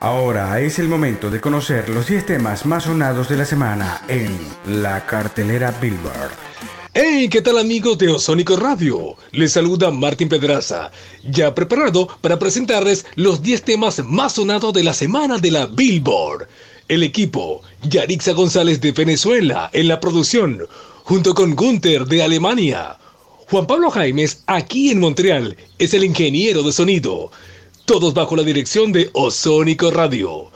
Ahora es el momento de conocer los 10 temas más sonados de la semana en la cartelera Billboard. ¡Hey! ¿Qué tal amigos de Osónico Radio? Les saluda Martín Pedraza, ya preparado para presentarles los 10 temas más sonados de la semana de la Billboard. El equipo, Yarixa González de Venezuela en la producción, junto con Gunther de Alemania. Juan Pablo Jaimes, aquí en Montreal, es el ingeniero de sonido. Todos bajo la dirección de Osónico Radio.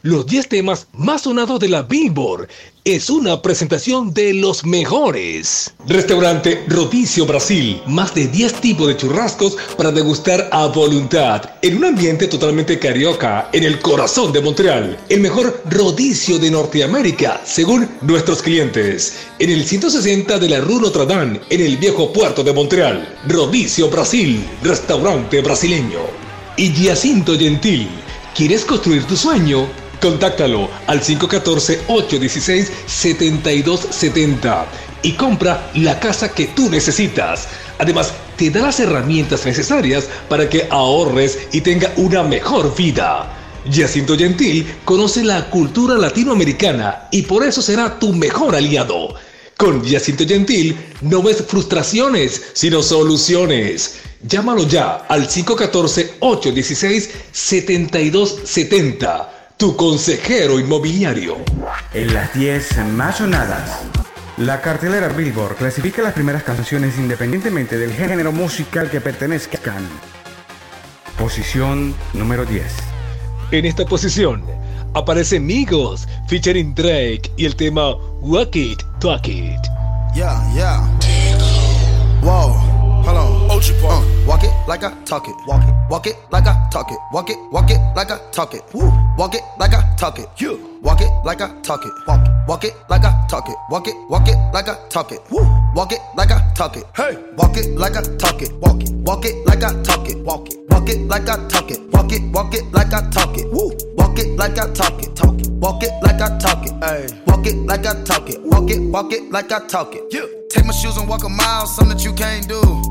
Los 10 temas más sonados de la Billboard es una presentación de los mejores. Restaurante Rodicio Brasil. Más de 10 tipos de churrascos para degustar a voluntad. En un ambiente totalmente carioca, en el corazón de Montreal. El mejor rodicio de Norteamérica, según nuestros clientes. En el 160 de la Rue Notre Dame, en el viejo puerto de Montreal. Rodicio Brasil. Restaurante brasileño. Y Giacinto Gentil. ¿Quieres construir tu sueño? Contáctalo al 514-816-7270 y compra la casa que tú necesitas. Además, te da las herramientas necesarias para que ahorres y tenga una mejor vida. Jacinto Gentil conoce la cultura latinoamericana y por eso será tu mejor aliado. Con Jacinto Gentil no ves frustraciones, sino soluciones. Llámalo ya al 514-816-7270 tu consejero inmobiliario. En las 10 más sonadas. La cartelera Billboard clasifica las primeras canciones independientemente del género musical que pertenezcan. Posición número 10. En esta posición aparece Migos featuring Drake y el tema Walk It, Talk It. Yeah, yeah. Wow. Uh, walk it like I talk it. Walk it. Walk it like I talk it. Walk it. Walk it like I talk it. Woo. Walk it like I talk it. You. Walk it like I talk it. Walk it. Walk it like I talk it. Walk it. Walk it like I talk it. Woo. Walk it like I talk it. Hey. Walk it like I talk it. Walk it. Walk it like I talk it. Walk it. Walk it like I talk it. Walk it. Walk it like I talk it. Woo. Walk it like I talk it. Talk it. Walk it like I talk it. Hey. Walk it like I talk it. Walk it. Walk it like I talk it. You. Take my shoes and walk a mile, something that you can't do.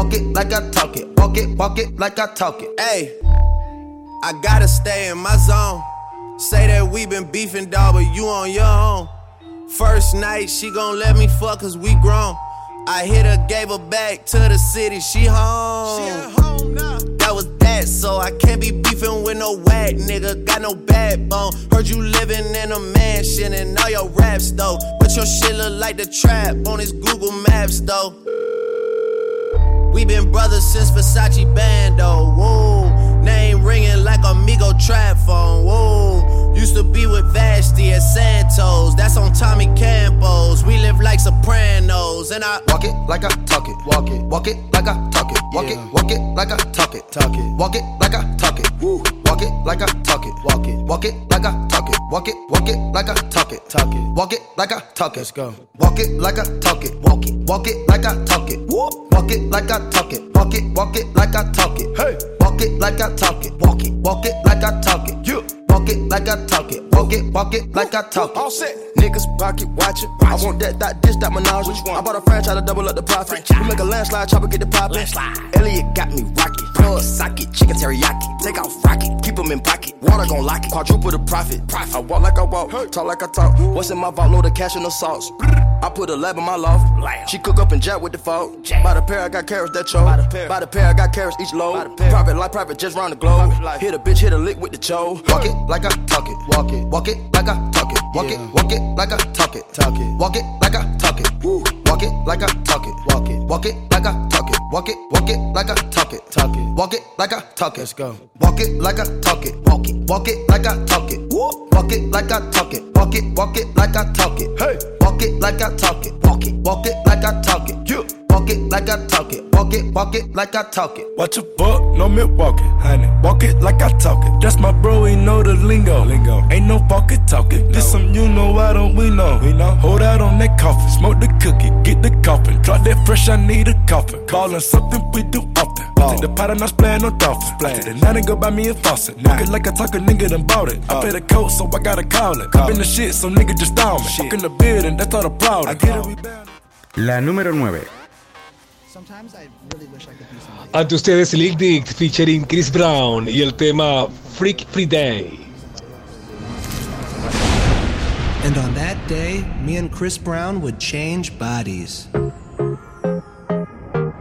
Walk it like I talk it. Walk it, walk it like I talk it. Hey, I gotta stay in my zone. Say that we been beefing, dog, but you on your own. First night, she gon' let me fuck cause we grown. I hit her, gave her back to the city, she home. She at home now. That was that, so I can't be beefing with no whack nigga. Got no backbone. Heard you living in a mansion and all your raps though. But your shit look like the trap on his Google Maps though. We been brothers since Versace Bando. Whoa, name ringing like Amigo trap phone. Whoa, used to be with Vashti at Santos. That's on Tommy Campos. We live like Sopranos, and I walk it like I talk it. Walk it, walk it like I talk it. Walk yeah. it, walk it like I talk it. Talk it, walk it like I talk it. Woo. Walk it like I talk it. Walk it, walk it like I talk it. Walk it, walk it like I talk it. Talk it, walk it like I talk it. Let's go. Walk it like I talk it. Walk it, walk it like I talk it. Walk it like I talk it. Walk it, walk it like I talk it. Hey. Walk it like I talk it. Walk it, walk it like I talk it. You. Walk it like I talk it. Walk it, walk it like I talk it. All set. Niggas pocket watch it. I want that, that, this, that menage. Which one? I bought a franchise to double up the profit. Franchise. We make a landslide, chopper get the poppin'. Landslide. Elliot got me rocket. Plug socket, chicken teriyaki. Take off rocket, keep 'em in pocket. Water gon' lock it. Quadruple the profit. Profit. I walk like I walk, talk like I talk. What's in my vault? Load of cash and the sauce. I put a lab in my loft. She cook up and jack with the folk. By the pair, I got carrots that choke. By the pair, I got carrots each load. Private life, private just round the globe. Hit a bitch, hit a lick with the cho. Walk it like I talk it. Walk it. Walk it like I talk it. Walk it. Walk it like I talk it. Talk it. Walk it like I talk it. Woo. Walk it like I talk it. Walk it. Walk it like I talk it. Walk it. Walk it like I talk it. Talk it. Walk it like I talk it. Let's go. Walk it like I talk it. Walk it. Walk it like I talk it. Walk it like I talk it. Walk it. Walk it like I talk it. Hey. Walk it like I talk it. Walk it. Walk it like I talk it. You. Walk it like I talk it. Walk it. Walk it like I talk it. Watch a fuck, no Milwaukee, honey. Walk it like I talk it. That's my bro, he know the lingo. Lingo. Ain't no fucking talking. No. This some you know, why don't we know? We know. Hold out on that coffee, smoke the cookie, get the coffin. Drop that fresh, I need a coffin. Callin' something we do often. Oh. Take the pot and I splayin' no dolphin. Splash the night and go buy me a faucet. Nah. Walk it like I talk a nigga done bought it. Oh. I pay the coat, so I gotta call it. Cop in the shit, so nigga just down me. Shit. Walk in the building, that's all the problem. I get it, we bound. La número 9. Ante ustedes Lil Dick featuring Chris Brown y el tema Freaky Friday. And on that day, me and Chris Brown would change bodies.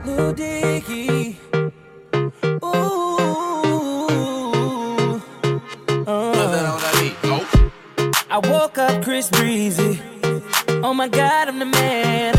Lil Dicky. Ooh. Uh. I woke up Chris Breezy. Oh my god, I'm the man.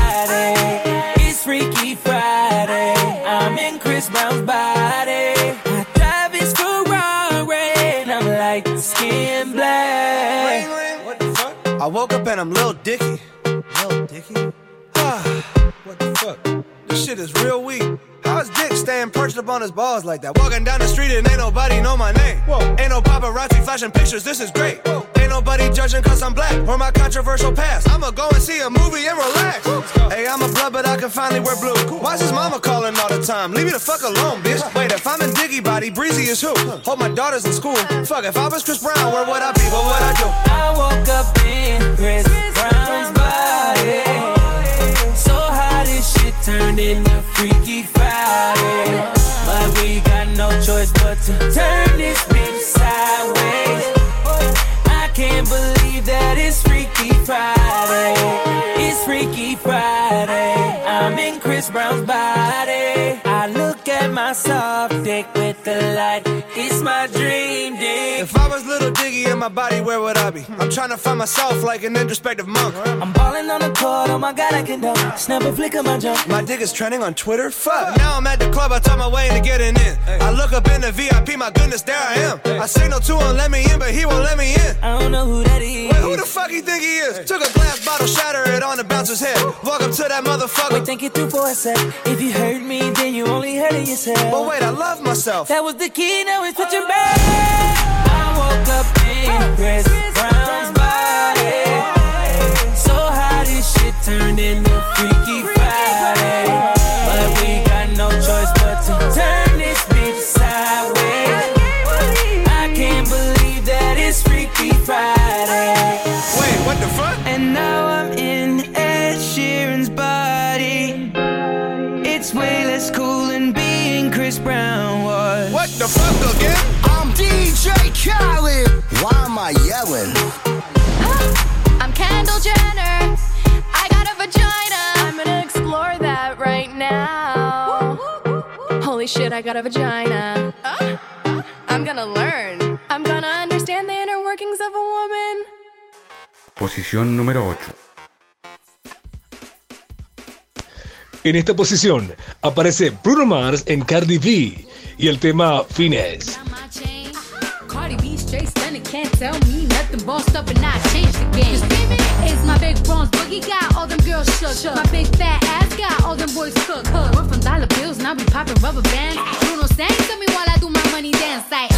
I'm in Chris Brown's body. I drive his Ferrari. And I'm like skin black. What the fuck? I woke up and I'm Lil Dicky. Lil Dicky? Ah, what the fuck? This shit is real weak. How's Dick staying perched up on his balls like that? Walking down the street and ain't nobody know my name. Whoa. Ain't no paparazzi flashing pictures, this is great. Whoa. Ain't nobody judging cause I'm black or my controversial past. I'ma go and see a movie and relax. Hey, I'm a blood, but I can finally wear blue. Why's his mama calling all the time? Leave me the fuck alone, bitch. Wait, if I'm in Dicky body, Breezy is who? Hold my daughters in school. Fuck, if I was Chris Brown, where would I be? What would I do? I woke up in Chris Brown's body. This shit turned into Freaky Friday. But we got no choice but to turn this bitch sideways. I can't believe that it's Freaky Friday. It's Freaky Friday. I'm in Chris Brown's body. I look at my soft dick with the light. It's my dream dick. Was little Dicky in my body, where would I be? I'm trying to find myself like an introspective monk. I'm balling on the court, oh my god, I can dunk. Snap a flick of my jump. My dick is trending on Twitter. Fuck. Now I'm at the club, I talk my way into getting in. I look up in the VIP, my goodness, there I am. I signal to him, let me in, but he won't let me in. I don't know who that is. Wait, who the fuck you think he is? Took a glass bottle, shatter it on the bouncer's head. Walk up to that motherfucker. Wait, think it through for a sec. If you hurt me, then you only hurting yourself. But wait, I love myself. That was the key, now it's switching back. Woke up in Chris Brown's body. So how this shit turned into Freaky Friday. But we got no choice but to turn this bitch sideways. I can't believe that it's Freaky Friday. Wait, what the fuck? And now I'm in Ed Sheeran's body. It's way less cool than being Chris Brown was. What the fuck again? I'm DJ Khaled. shit, I got a vagina. Uh, I'm gonna learn. I'm gonna understand the inner workings of a woman. Posición número 8. En esta posición aparece Bruno Mars en Cardi B y el tema Fines. can't tell me nothing. Bossed up and I changed the game. It's my big bronze boogie got real shook. shook. My big fat ass got all them boys cooked. Cook. Run from dollar bills, and I be popping rubber bands. Bruno sang to me while I do my money dance. Like,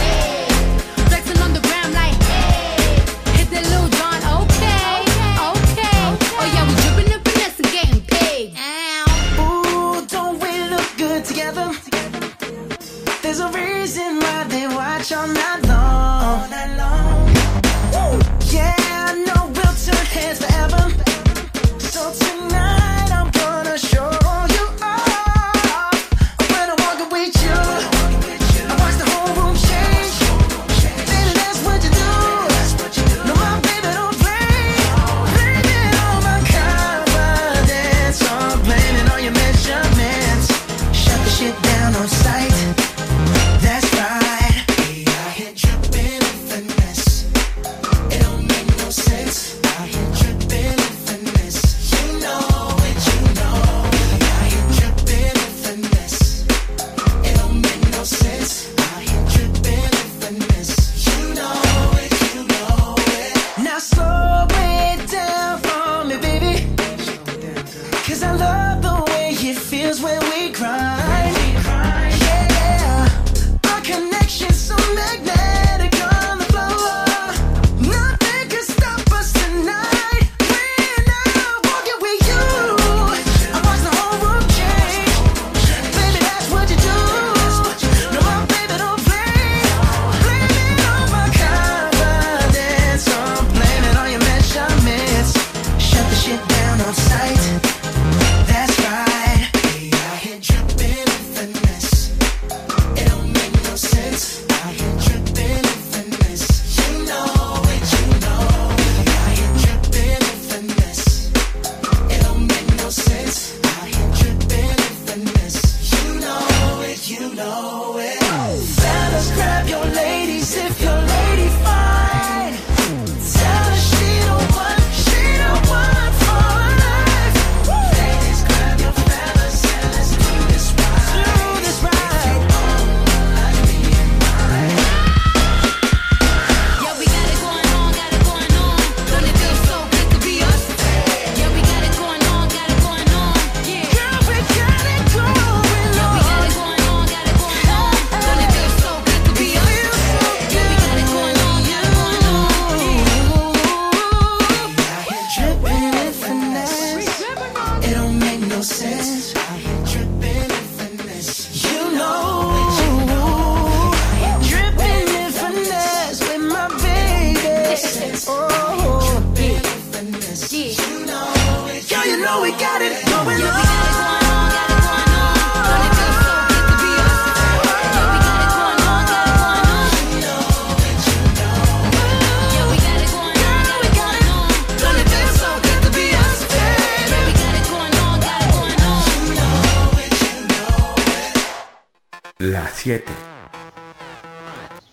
7.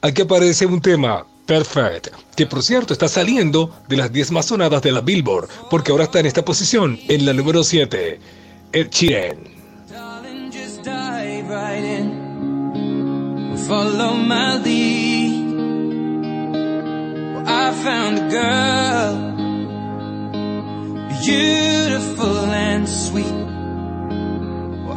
Aquí aparece un tema, Perfect, que por cierto está saliendo de las 10 más sonadas de la Billboard, porque ahora está en esta posición, en la número 7, El Chiren. follow my lead. Well, I found a girl, beautiful and sweet.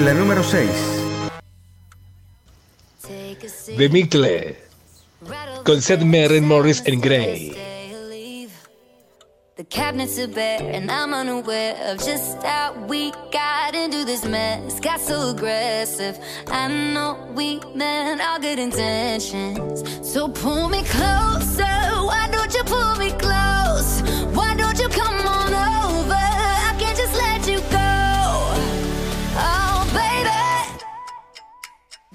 Micle número 6. The Middle. Con Zedd Maren, Morris and Grey. The cabinets are bare, and I'm unaware of just how we got into this mess. Got so aggressive. I know we meant all good intentions. So pull me closer. Why don't you pull me close?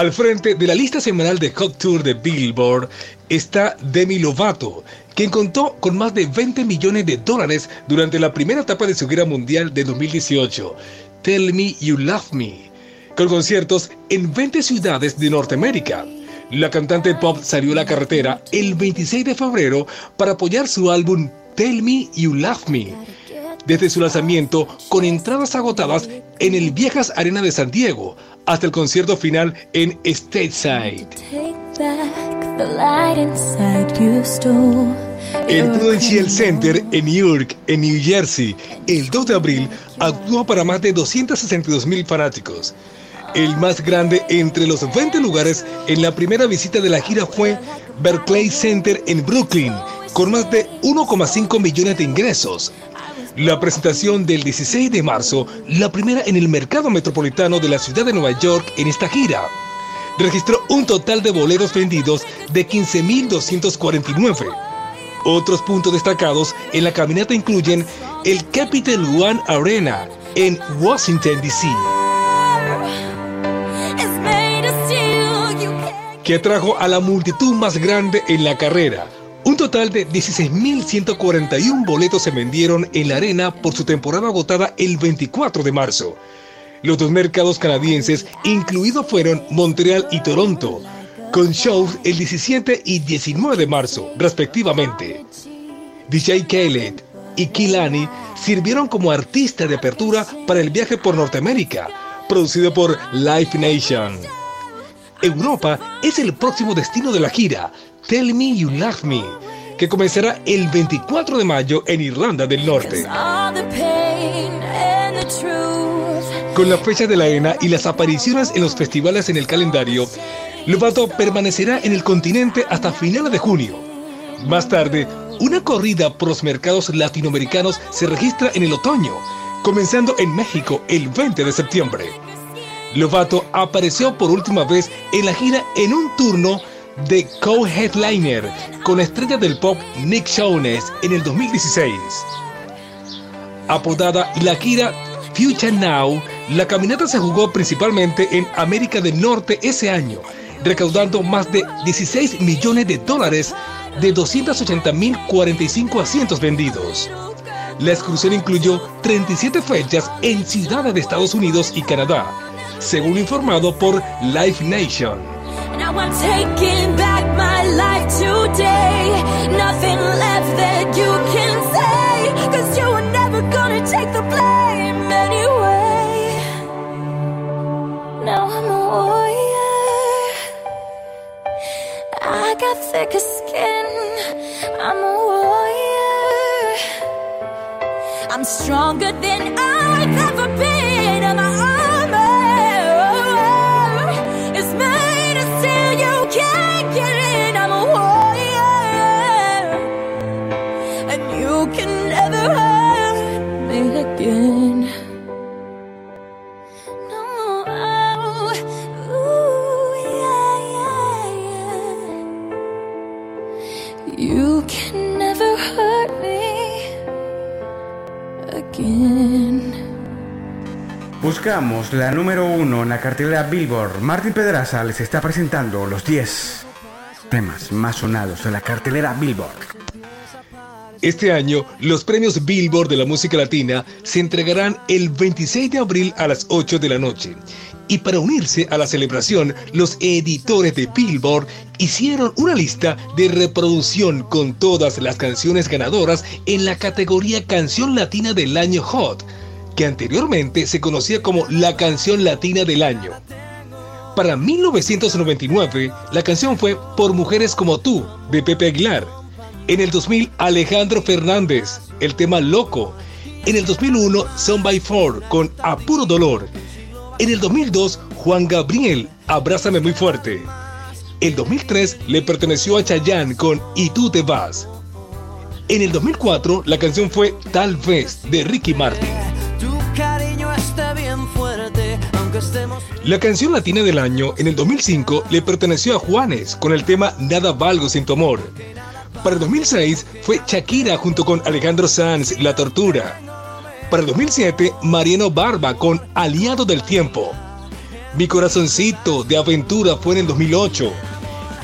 Al frente de la lista semanal de Hot Tour de Billboard está Demi Lovato, quien contó con más de 20 millones de dólares durante la primera etapa de su gira mundial de 2018, Tell Me You Love Me, con conciertos en 20 ciudades de Norteamérica. La cantante pop salió a la carretera el 26 de febrero para apoyar su álbum Tell Me You Love Me, desde su lanzamiento con entradas agotadas en el Viejas Arena de San Diego hasta el concierto final en Stateside. El Prudential Center en New York, en New Jersey, el 2 de abril, actuó para más de 262 mil fanáticos. El más grande entre los 20 lugares en la primera visita de la gira fue Berkeley Center en Brooklyn, con más de 1,5 millones de ingresos. La presentación del 16 de marzo, la primera en el mercado metropolitano de la ciudad de Nueva York en esta gira, registró un total de boleros vendidos de 15.249. Otros puntos destacados en la caminata incluyen el Capital One Arena en Washington, D.C., que atrajo a la multitud más grande en la carrera, total de 16.141 boletos se vendieron en la arena por su temporada agotada el 24 de marzo. Los dos mercados canadienses incluidos fueron Montreal y Toronto, con shows el 17 y 19 de marzo, respectivamente. DJ Khaled y Kilani sirvieron como artista de apertura para el viaje por Norteamérica, producido por Live Nation. Europa es el próximo destino de la gira, Tell Me You Love Me, que comenzará el 24 de mayo en Irlanda del Norte. Con la fecha de la ENA y las apariciones en los festivales en el calendario, Lovato permanecerá en el continente hasta finales de junio. Más tarde, una corrida por los mercados latinoamericanos se registra en el otoño, comenzando en México el 20 de septiembre. Lovato apareció por última vez en la gira en un turno de co-headliner con la estrella del pop Nick Jonas en el 2016. Apodada la gira Future Now, la caminata se jugó principalmente en América del Norte ese año, recaudando más de 16 millones de dólares de 280.045 asientos vendidos. La excursión incluyó 37 fechas en ciudades de Estados Unidos y Canadá, según informado por Live Nation. Now I'm taking back my life today. Nothing left that you can say. Cause you were never gonna take the blame anyway. Now I'm a warrior. I got thicker skin. I'm a warrior. I'm stronger than I've ever been. Buscamos la número uno en la cartelera Billboard. Martín Pedraza les está presentando los 10 temas más sonados de la cartelera Billboard. Este año, los premios Billboard de la música latina se entregarán el 26 de abril a las 8 de la noche. Y para unirse a la celebración, los editores de Billboard hicieron una lista de reproducción con todas las canciones ganadoras en la categoría Canción Latina del Año Hot que anteriormente se conocía como la canción latina del año. Para 1999, la canción fue Por Mujeres como tú, de Pepe Aguilar. En el 2000, Alejandro Fernández, el tema Loco. En el 2001, Son by Four, con Apuro Dolor. En el 2002, Juan Gabriel, Abrázame muy fuerte. En 2003 le perteneció a Chayanne con Y tú te vas. En el 2004 la canción fue Tal vez de Ricky Martin. La canción latina del año en el 2005 le perteneció a Juanes con el tema Nada valgo sin tu amor. Para el 2006 fue Shakira junto con Alejandro Sanz, La Tortura. Para el 2007, Mariano Barba con Aliado del Tiempo. Mi corazoncito de aventura fue en el 2008.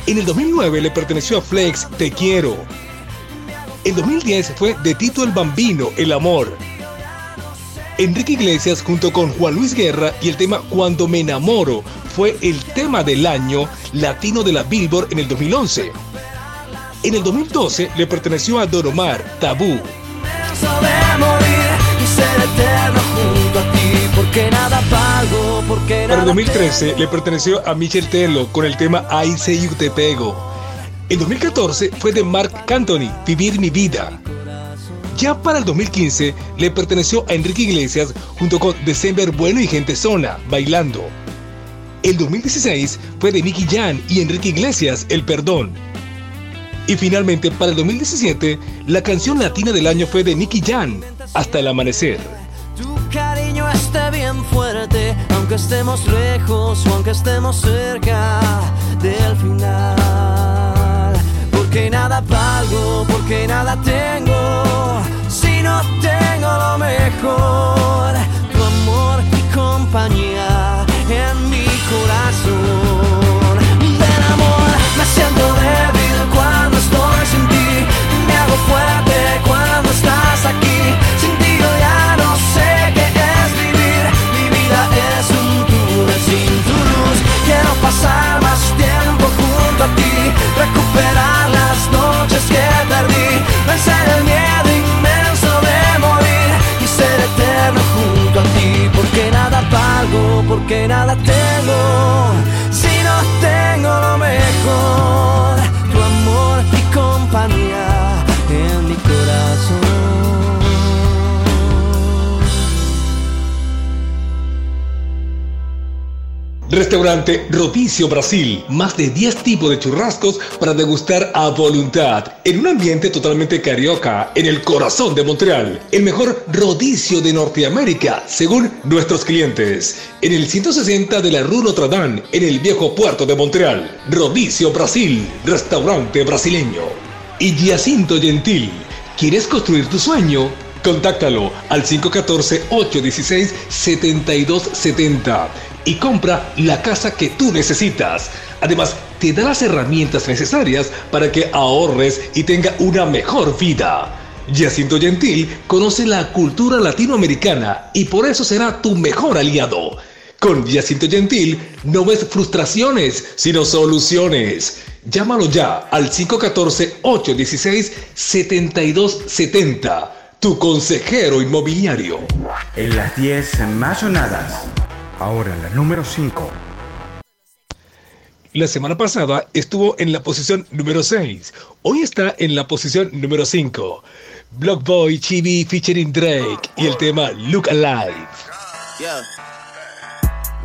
En el 2009 le perteneció a Flex Te Quiero. En 2010 fue de Tito el Bambino El Amor. Enrique Iglesias junto con Juan Luis Guerra y el tema Cuando me enamoro fue el tema del año latino de la Billboard en el 2011. En el 2012 le perteneció a Don Omar, Tabú. Para el 2013 le perteneció a Michel Telo con el tema I Say You Te Pego. En 2014 fue de Mark Anthony, Vivir mi vida. Ya para el 2015 le perteneció a Enrique Iglesias junto con December Bueno y Gente Zona, Bailando. El 2016 fue de Nicky Jan y Enrique Iglesias, El Perdón. Y finalmente, para el 2017, la canción latina del año fue de Nicky Jan, Hasta el Amanecer. Tu cariño esté bien fuerte, aunque estemos lejos aunque estemos cerca del final. Porque nada valgo, porque nada tengo, no tengo lo mejor, tu amor y compañía en mi corazón. Del amor me siento débil cuando estoy sin ti, me hago fuerte cuando estás aquí. Sin ti yo ya no sé qué es vivir, mi vida es un túnel sin tu luz. Quiero pasar porque nada tengo, Restaurante Rodicio Brasil. Más de 10 tipos de churrascos para degustar a voluntad. En un ambiente totalmente carioca, en el corazón de Montreal. El mejor rodicio de Norteamérica, según nuestros clientes. En el 160 de la Rue Notre Dame, en el viejo puerto de Montreal. Rodicio Brasil. Restaurante brasileño. Y Giacinto Gentil. ¿Quieres construir tu sueño? Contáctalo al 514-816-7270 y compra la casa que tú necesitas. Además, te da las herramientas necesarias para que ahorres y tenga una mejor vida. Jacinto Gentil conoce la cultura latinoamericana y por eso será tu mejor aliado. Con Jacinto Gentil no ves frustraciones, sino soluciones. Llámalo ya al 514-816-7270. Tu consejero inmobiliario. En las 10 más sonadas. Ahora la número 5. La semana pasada estuvo en la posición número 6. Hoy está en la posición número 5. Blockboy Chibi featuring Drake y el tema Look Alive. Yeah.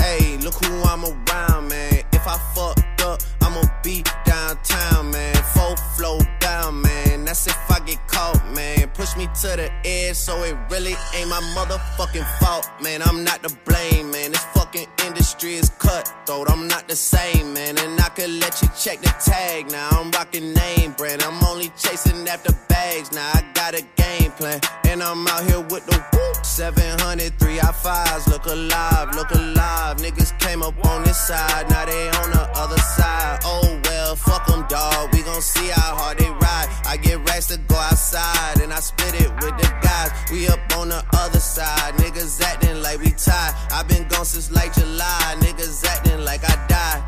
Hey, look who I'm around, man. If I fucked up, I'ma be downtown, man. Full flow man. That's if I get caught, man. Push me to the edge, so it really ain't my motherfucking fault, man. I'm not to blame, man. This fucking industry is cutthroat. I'm not the same, man. And I could let you check the tag. Now I'm rocking name brand. I'm only chasing after bags. Now I got a game plan. And I'm out here with the whoop. 700, 3 I fives. Look alive, look alive. Niggas came up on this side. Now they on the other side. Oh well, fuck them, dawg. We gon' see how hard they ride. I get racks to go outside. And I split it with the guys. We up on the other side. Niggas acting like we tied. i been gone since like July. Niggas acting like I died.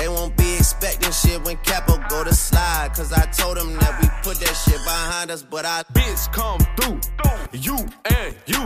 They won't be expecting shit when Capo go to slide. Cause I told them that we put that shit behind us, but I. Bitch, come through. You and you.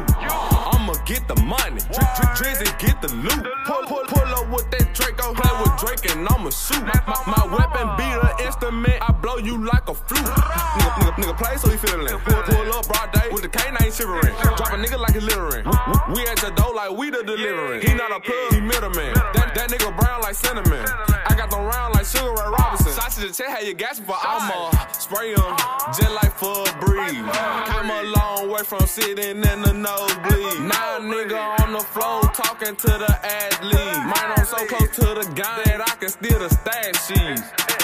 I'ma get the money. Dri- dri- Drizzy get the loot. Pull, pull, pull up with that Draco. Play with Drake and I'ma shoot. My, my weapon be the instrument. I blow you like a flute. Nigga, nigga, nigga play so he feeling. it. Pull, pull up broad day with the canine shivering. Drop a nigga like a littering. We, at your door like we the delivering. He not a plug, he middleman. That That nigga brown like cinnamon. I got them round like Sugar Ray Robinson. Sausage and check, how you gas for Alma. Spray them, just like for a breeze. Come a long way from sitting in the nosebleed. Now nigga on the floor talking to the athlete. Mine I'm so close to the gun that I can steal the stash sheets.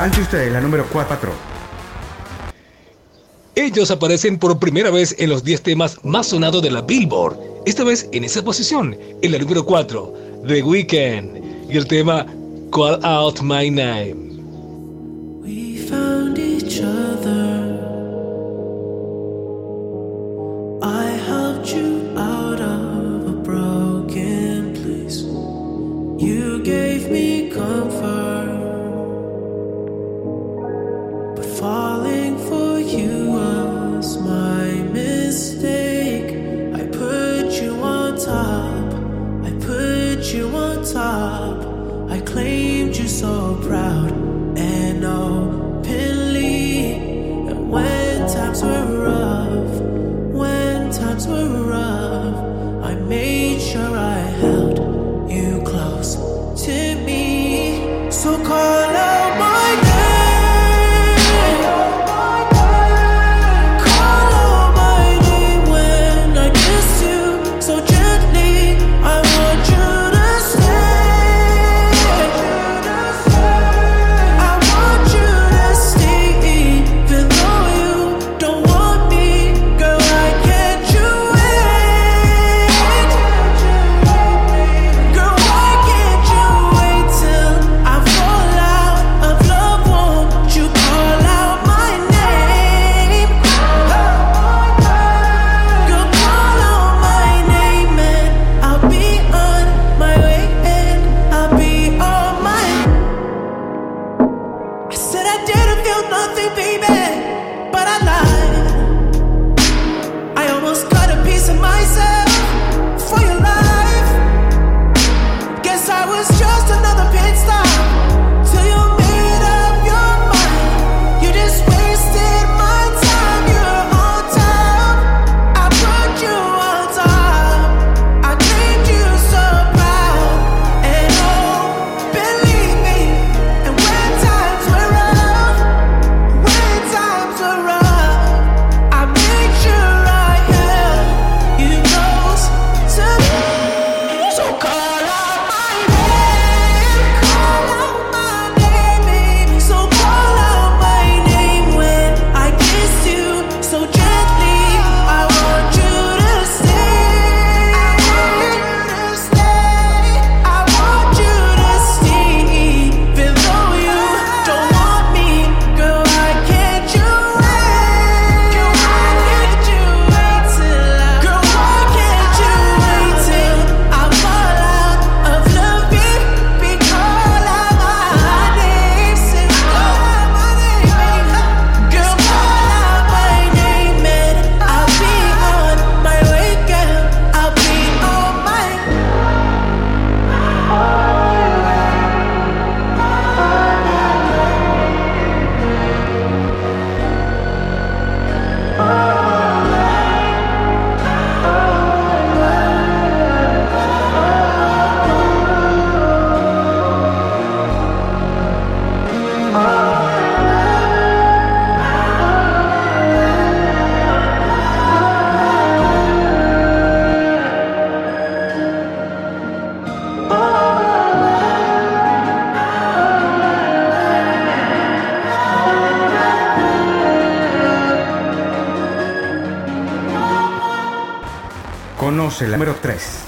Ante ustedes, la número 4. Ellos aparecen por primera vez en los 10 temas más sonados de la Billboard. Esta vez en esa posición, en la número 4, The Weeknd. Y el tema Call Out My Name.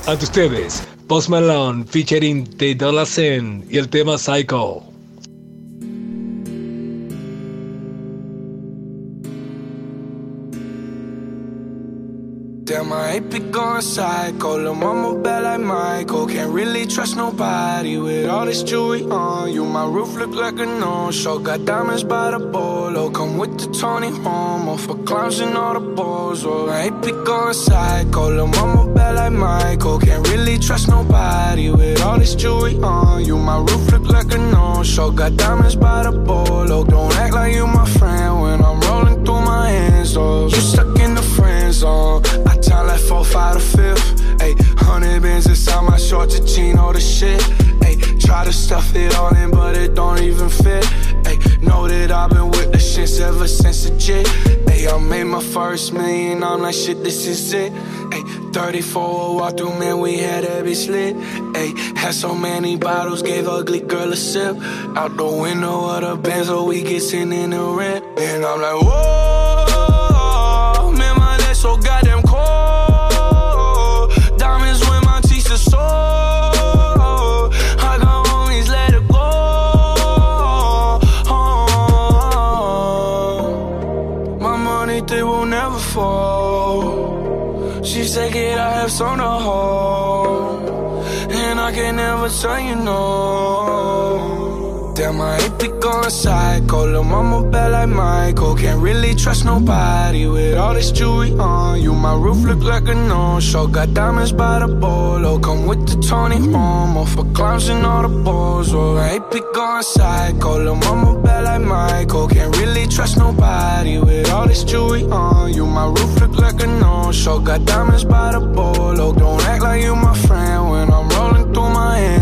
Ante ustedes, Post Malone featuring The Dollar Sen y el tema Psycho. Psycho. Lil' mama bad like Michael. Can't really trust nobody with all this jewelry on you. My roof look like a no-show. Got diamonds by the bolo. Come with the Tony Homo for clowns and all the balls. Oh, AP going psycho. Lil' mama bad like Michael. Can't really trust nobody with all this jewelry on you. My roof look like a no-show. Got diamonds by the bolo. Don't act like you my friend when I'm rolling through my hands. Oh, you stuck I time like four, five to fifth. Ayy, hundred bins inside my shorts, a chino, the shit. Ayy, try to stuff it all in, but it don't even fit. Ayy, know that I've been with the shits ever since the jit. Ayy, I made my first million, I'm like, shit, this is it. Ayy, 34 walk through, man, we had every slit. Ayy, had so many bottles, gave ugly girl a sip. Out the window of the Benz, so we get in the rent. And I'm like, whoa, so goddamn cold. Diamonds when my teeth are sore. I can always let it go. Oh. My money, they will never fall. She said, Kid, I have some to hold. And I can never tell you no. Damn, I going psycho. Lil' mama bad like Michael. Can't really trust nobody with all this jewelry on you. My roof look like a no-show. Got diamonds by the bolo. Come with the Tony Homo for clowns and all the balls. Oh, I ain't be going psycho. Lil' mama bad like Michael. Can't really trust nobody with all this jewelry on you. My roof look like a no-show. Got diamonds by the bolo. Don't act like you my friend when I'm rolling through my hands.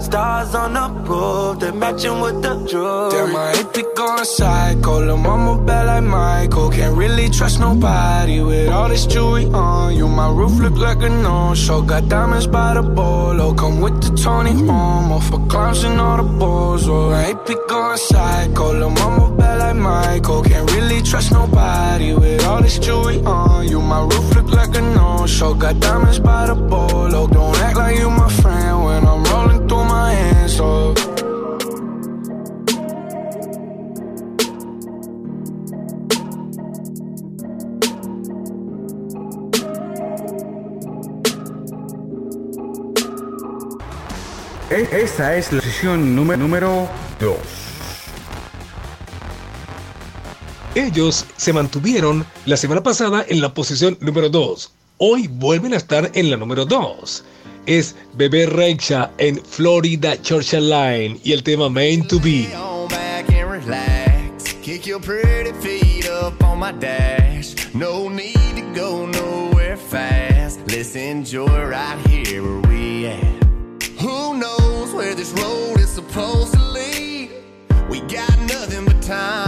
Stars on the roof, they matching with the jewelry. Damn, ain't be going psycho. Lil' mama bad like Michael. Can't really trust nobody with all this jewelry on you. My roof look like a no-show. Got diamonds by the bolo. Come with the Tony Homo for clowns and all the balls. Oh, ain't be going psycho. Lil' mama bad like Michael. Can't really trust nobody with all this jewelry on you. My roof look like a no-show. Got diamonds by the bolo. Don't act like you my friend when E- Esta es la sesión número, número 2. Ellos se mantuvieron la semana pasada en la posición número 2. Hoy vuelven a estar en la número 2. Es Bebe Rexha en Florida Georgia Line y el tema Meant to Be. Kick your pretty feet up on my dash. No need to go nowhere fast. Let's enjoy right here where we at. Who knows where this road is supposed to lead? We got nothing but time.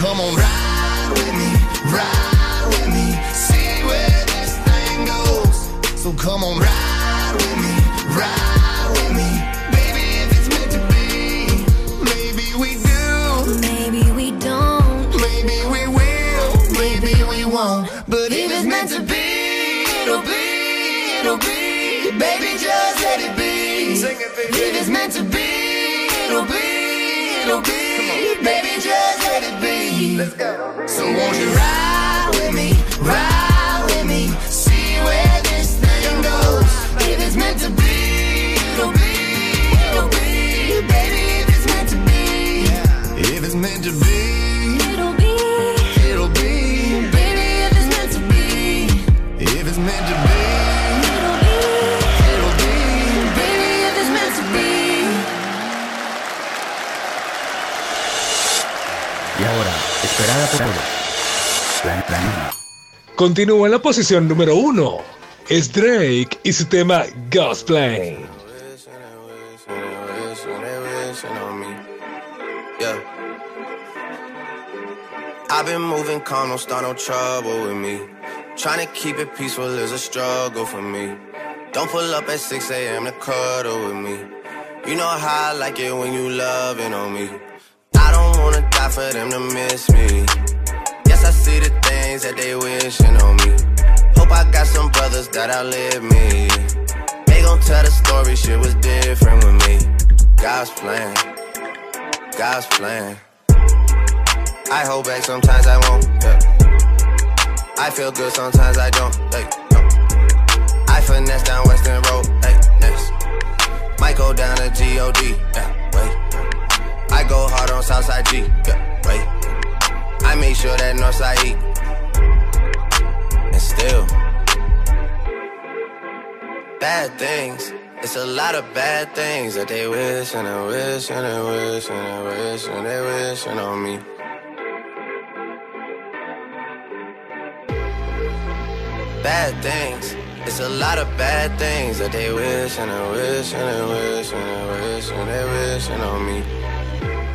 come on, ride with me, ride with me, see where this thing goes. So come on, ride Let's go. So won't you ride Continúa en la posición número uno. Es Drake y su tema God's Plan. I've been moving calm, don't start no trouble with me. Trying to keep it peaceful is a struggle for me. Don't pull up at 6 a.m. to cuddle with me. You know how I like it when you loving on me. Die for them to miss me. Yes, I see the things that they wishing on me. Hope I got some brothers that outlive me. They gon' tell the story, shit was different with me. God's plan, God's plan. I hold back, sometimes I won't. Yeah. I feel good, sometimes I don't. Hey, no. I finesse down Weston Road. Hey, next. Might go down to God. Yeah, wait. I go hard on Southside G. Yeah, wait. I make sure that Northside E. And still, bad things. It's a lot of bad things that they wish and they wish and they wish and they wish and they wishing on me. Bad things. It's a lot of bad things that they wish and they wish and they wish and they wish and they wishing on me.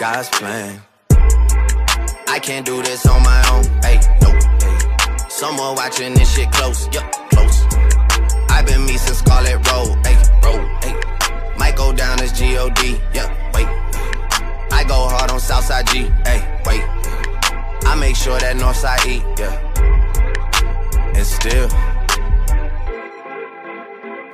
God's plan. I can't do this on my own. Hey, no, hey. Someone watching this shit close, yup, close. I've been me since Scarlett Road, hey, road, hey. Might go down as G-O-D, yeah, wait. I go hard on Southside G, hey, wait. I make sure that Northside E, yeah. And still,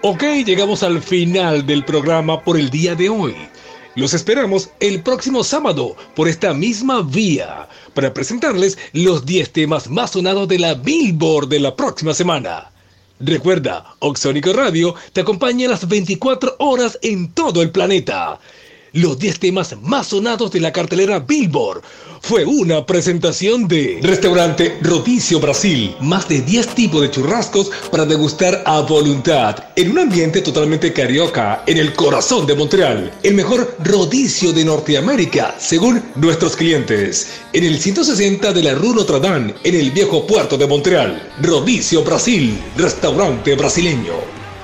Ok, llegamos al final del programa por el día de hoy. Los esperamos el próximo sábado por esta misma vía para presentarles los 10 temas más sonados de la Billboard de la próxima semana. Recuerda, Oxónico Radio te acompaña las 24 horas en todo el planeta. Los 10 temas más sonados de la cartelera Billboard. Fue una presentación de Restaurante Rodicio Brasil. Más de 10 tipos de churrascos para degustar a voluntad. En un ambiente totalmente carioca, en el corazón de Montreal. El mejor rodicio de Norteamérica, según nuestros clientes. En el 160 de la Rue Notre Dame, en el viejo puerto de Montreal. Rodicio Brasil, restaurante brasileño.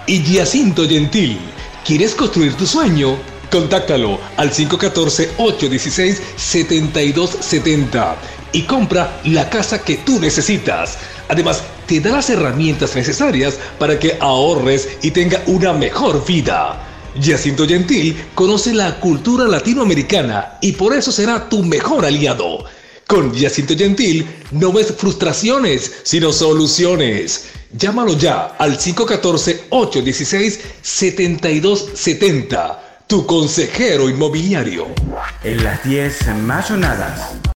Y Giacinto Gentil. ¿Quieres construir tu sueño? Contáctalo al 514-816-7270 y compra la casa que tú necesitas. Además, te da las herramientas necesarias para que ahorres y tenga una mejor vida. Jacinto Gentil conoce la cultura latinoamericana y por eso será tu mejor aliado. Con Jacinto Gentil no ves frustraciones, sino soluciones. Llámalo ya al 514-816-7270 tu consejero inmobiliario. En las 10 más sonadas.